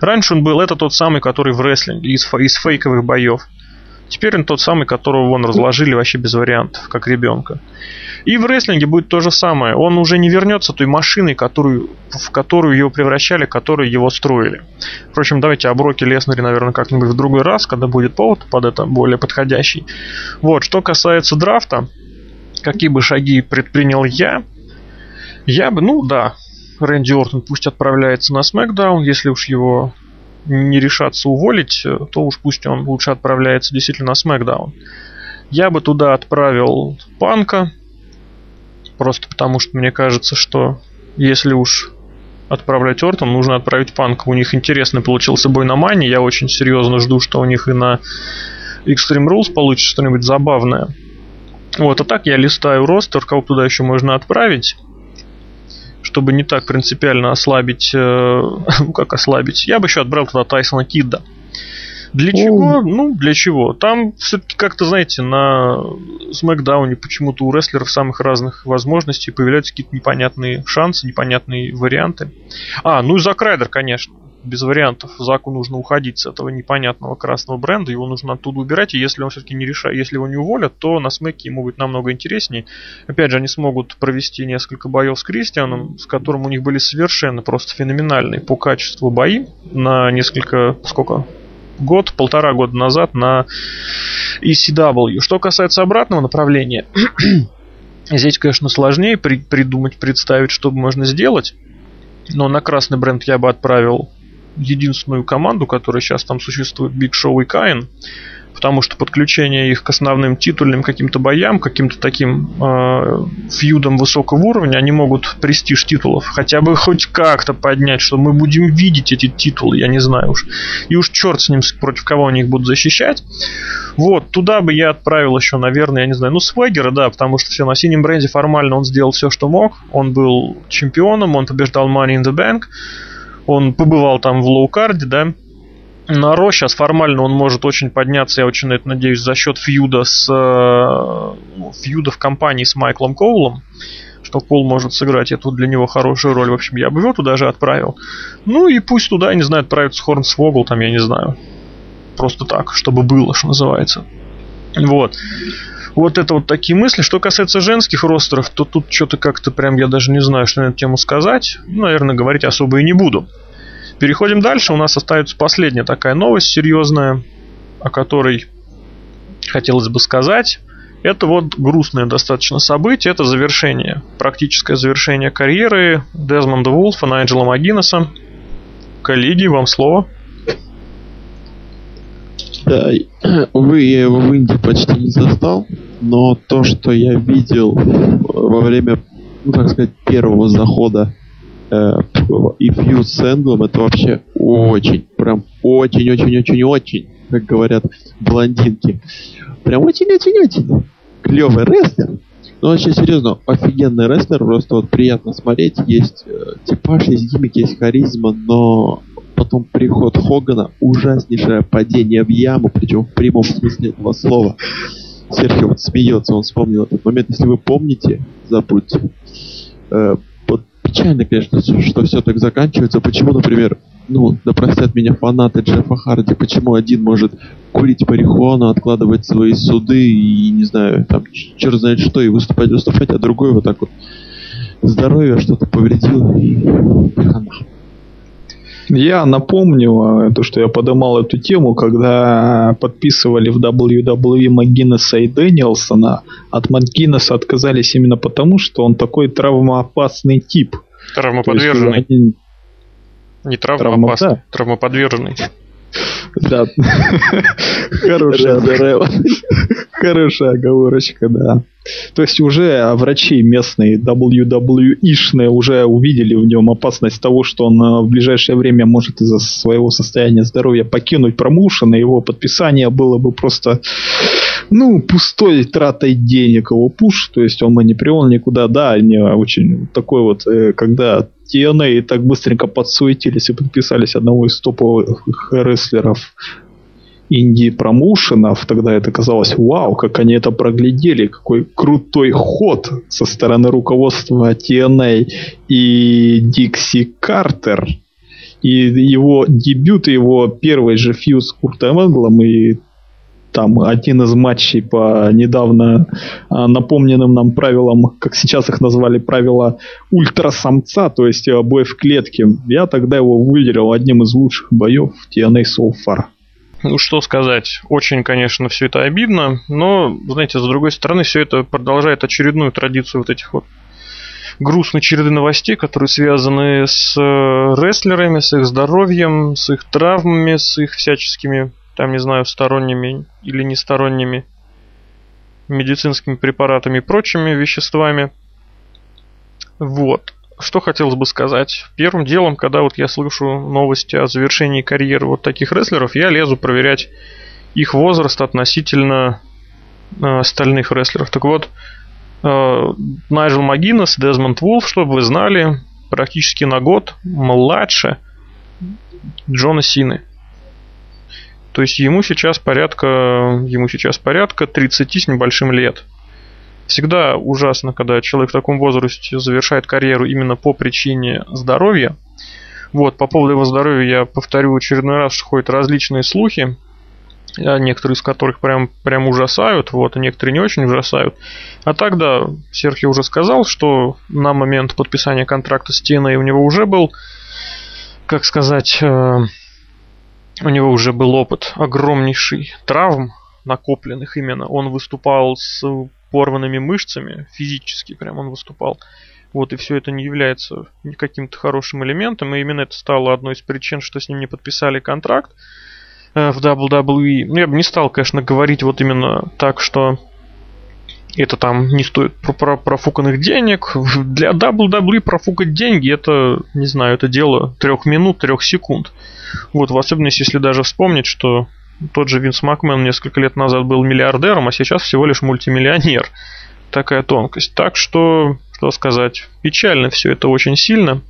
A: Раньше он был, это тот самый, который в рестлинге, из, из фейковых боев. Теперь он тот самый, которого вон разложили вообще без вариантов, как ребенка. И в рестлинге будет то же самое. Он уже не вернется той машиной, которую, в которую его превращали, которую его строили. Впрочем, давайте о Броке Леснере, наверное, как-нибудь в другой раз, когда будет повод под это более подходящий. Вот, что касается драфта, какие бы шаги предпринял я, я бы, ну да, Рэнди Ортон пусть отправляется на SmackDown, если уж его не решаться уволить, то уж пусть он лучше отправляется действительно на SmackDown. Я бы туда отправил Панка, просто потому что мне кажется, что если уж отправлять Ортон, нужно отправить Панка. У них интересный получился бой на Мане, я очень серьезно жду, что у них и на Extreme Rules получится что-нибудь забавное. Вот, а так я листаю ростер, кого туда еще можно отправить чтобы не так принципиально ослабить, э, ну как ослабить, я бы еще отбрал туда Тайсона Кидда. Для чего? Ну, для чего? Там все-таки как-то, знаете, на Смакдауне почему-то у рестлеров самых разных возможностей появляются какие-то непонятные шансы, непонятные варианты. А, ну и Зак Райдер, конечно без вариантов. Заку нужно уходить с этого непонятного красного бренда, его нужно оттуда убирать, и если он все-таки не решает, если его не уволят, то на смеке ему будет намного интереснее. Опять же, они смогут провести несколько боев с Кристианом, с которым у них были совершенно просто феноменальные по качеству бои на несколько, сколько, год, полтора года назад на ECW. Что касается обратного направления, здесь, конечно, сложнее при придумать, представить, что можно сделать. Но на красный бренд я бы отправил единственную команду, которая сейчас там существует, Big Show и Каин, потому что подключение их к основным титульным каким-то боям, каким-то таким э, фьюдам высокого уровня, они могут престиж титулов хотя бы хоть как-то поднять, что мы будем видеть эти титулы, я не знаю уж. И уж черт с ним, против кого они их будут защищать. Вот, туда бы я отправил еще, наверное, я не знаю, ну, Свегера, да, потому что все, на синем бренде формально он сделал все, что мог. Он был чемпионом, он побеждал Money in the Bank. Он побывал там в лоукарде, да. На Ро сейчас формально он может очень подняться, я очень на это надеюсь, за счет фьюда с э, фьюда в компании с Майклом Коулом что Кол может сыграть эту для него хорошую роль. В общем, я бы его туда же отправил. Ну и пусть туда, я не знаю, отправится Хорнсвогл, там, я не знаю. Просто так, чтобы было, что называется. Вот. Вот это вот такие мысли. Что касается женских ростеров, то тут что-то как-то прям я даже не знаю, что на эту тему сказать. Ну, наверное, говорить особо и не буду. Переходим дальше. У нас остается последняя такая новость серьезная, о которой хотелось бы сказать. Это вот грустное достаточно событие, это завершение, практическое завершение карьеры Дезмонда Вулфа, Найджела Магинеса. Коллеги, вам слово.
C: Да, увы, я его в Индии почти не застал, но то, что я видел во время, ну, так сказать, первого захода э, и фьюз с Энглом, это вообще очень, прям очень-очень-очень-очень, как говорят блондинки. Прям очень-очень-очень клевый рестлер. Ну, вообще, серьезно, офигенный рестлер, просто вот приятно смотреть. Есть э, типаж, есть гиммик, есть харизма, но потом приход Хогана, ужаснейшее падение в яму, причем в прямом смысле этого слова. Серхио вот смеется, он вспомнил этот момент. Если вы помните, забудьте. Э, вот печально, конечно, что все так заканчивается. Почему, например, ну, да простят меня фанаты Джеффа Харди, почему один может курить марихуану, откладывать свои суды и, не знаю, там, черт знает что, и выступать, выступать, а другой вот так вот здоровье что-то повредил и хана.
B: Я напомню э, то, что я поднимал эту тему, когда подписывали в WWE Магинеса и Дэниелсона. От Магинеса отказались именно потому, что он такой травмоопасный тип.
A: Травмоподверженный. Они... Не травмоопасный, Травма, да. травмоподверженный.
B: Да. Хорошая, хорошая оговорочка, да. То есть уже врачи местные WWE-шные уже увидели в нем опасность того, что он э, в ближайшее время может из-за своего состояния здоровья покинуть промоушен, и его подписание было бы просто ну, пустой тратой денег. Его пуш, то есть он бы не привел никуда, да, не очень такой вот, э, когда TNA так быстренько подсуетились и подписались одного из топовых рестлеров инди-промоушенов, тогда это казалось, вау, как они это проглядели, какой крутой ход со стороны руководства TNA и Дикси Картер. И его дебют, его первый же фьюз с Куртом Энглом и там один из матчей по недавно а, напомненным нам правилам, как сейчас их назвали, правила ультрасамца, то есть э, бой в клетке. Я тогда его выделил одним из лучших боев в TNA So Far.
A: Ну, что сказать, очень, конечно, все это обидно, но, знаете, с другой стороны, все это продолжает очередную традицию вот этих вот грустной череды новостей, которые связаны с э, рестлерами, с их здоровьем, с их травмами, с их всяческими, там, не знаю, сторонними или несторонними медицинскими препаратами и прочими веществами. Вот. Что хотелось бы сказать? Первым делом, когда вот я слышу новости о завершении карьеры вот таких рестлеров, я лезу проверять их возраст относительно э, остальных рестлеров. Так вот, э, Найджел Магинес, Дезмонд Вулф, чтобы вы знали, практически на год младше Джона Сины. То есть ему сейчас порядка, ему сейчас порядка 30 с небольшим лет. Всегда ужасно, когда человек в таком возрасте завершает карьеру именно по причине здоровья. Вот, по поводу его здоровья я повторю очередной раз, что ходят различные слухи, а некоторые из которых прям, прям ужасают, вот, а некоторые не очень ужасают. А тогда Серхио уже сказал, что на момент подписания контракта с TNA у него уже был, как сказать, э, у него уже был опыт огромнейший травм, накопленных именно. Он выступал с порванными мышцами, физически прям он выступал. Вот, и все это не является каким-то хорошим элементом, и именно это стало одной из причин, что с ним не подписали контракт э, в WWE. Ну, я бы не стал, конечно, говорить вот именно так, что это там не стоит про, про профуканных денег. Для WWE профукать деньги это, не знаю, это дело трех минут, трех секунд. Вот, в особенности, если даже вспомнить, что тот же Винс Макмен несколько лет назад был миллиардером, а сейчас всего лишь мультимиллионер. Такая тонкость. Так что, что сказать, печально все это очень сильно.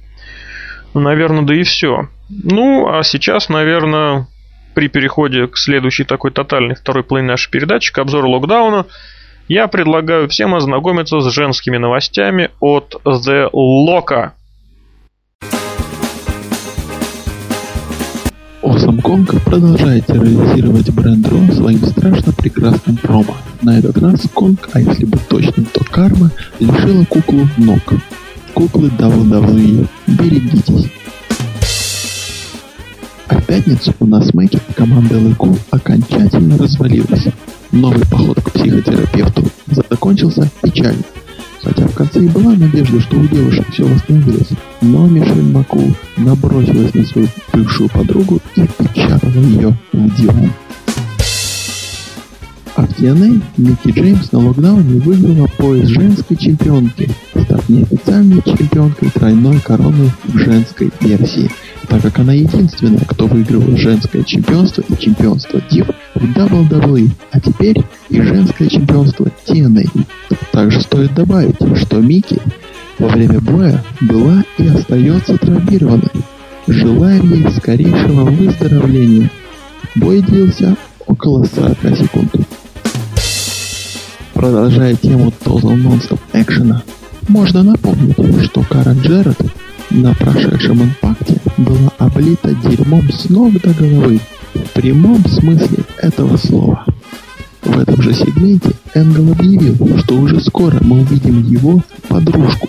A: Наверное, да и все. Ну, а сейчас, наверное, при переходе к следующей такой тотальной второй половине нашей передачи, к обзору локдауна, я предлагаю всем ознакомиться с женскими новостями от The Loca.
C: Awesome Kong продолжает терроризировать бренд Ро своим страшно прекрасным промо. На этот раз Конг, а если быть точным, то Карма, лишила куклу ног. Куклы WWE. Берегитесь. А в пятницу у нас Мэки команда ЛК окончательно развалилась. Новый поход к психотерапевту закончился печально. Хотя в конце и была надежда, что у девушек все восстановилось. Но Мишель Маку набросилась на свою бывшую подругу и печатала ее в диван. А в TNA Микки Джеймс на локдауне выиграла пояс женской чемпионки, став неофициальной чемпионкой тройной короны в женской версии, так как она единственная, кто выигрывал женское чемпионство и чемпионство Див в WWE, а теперь и женское чемпионство TNA. Также стоит добавить, что Микки во время боя была и остается травмированной. Желаем ей скорейшего выздоровления. Бой длился около 40 секунд. Продолжая тему Total Monster экшена, можно напомнить, что Кара Джеррет на прошедшем импакте была облита дерьмом с ног до головы в прямом смысле этого слова. В этом же сегменте Энгл объявил, что уже скоро мы увидим его подружку,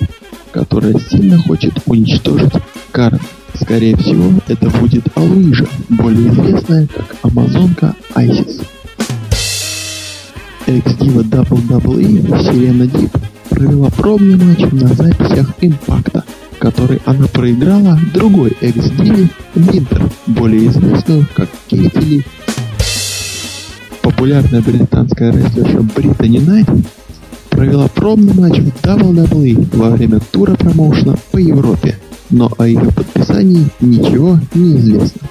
C: которая сильно хочет уничтожить Карен. Скорее всего, это будет Алуижа, более известная как Амазонка Айсис. Экс-дива WWE Сирена Дип провела пробный матч на записях Импакта, который она проиграла другой экс-диве Винтер, более известную как Кейти Ли популярная британская рестлерша Британи Найт провела пробный матч в WWE во время тура промоушена по Европе, но о ее подписании ничего не известно.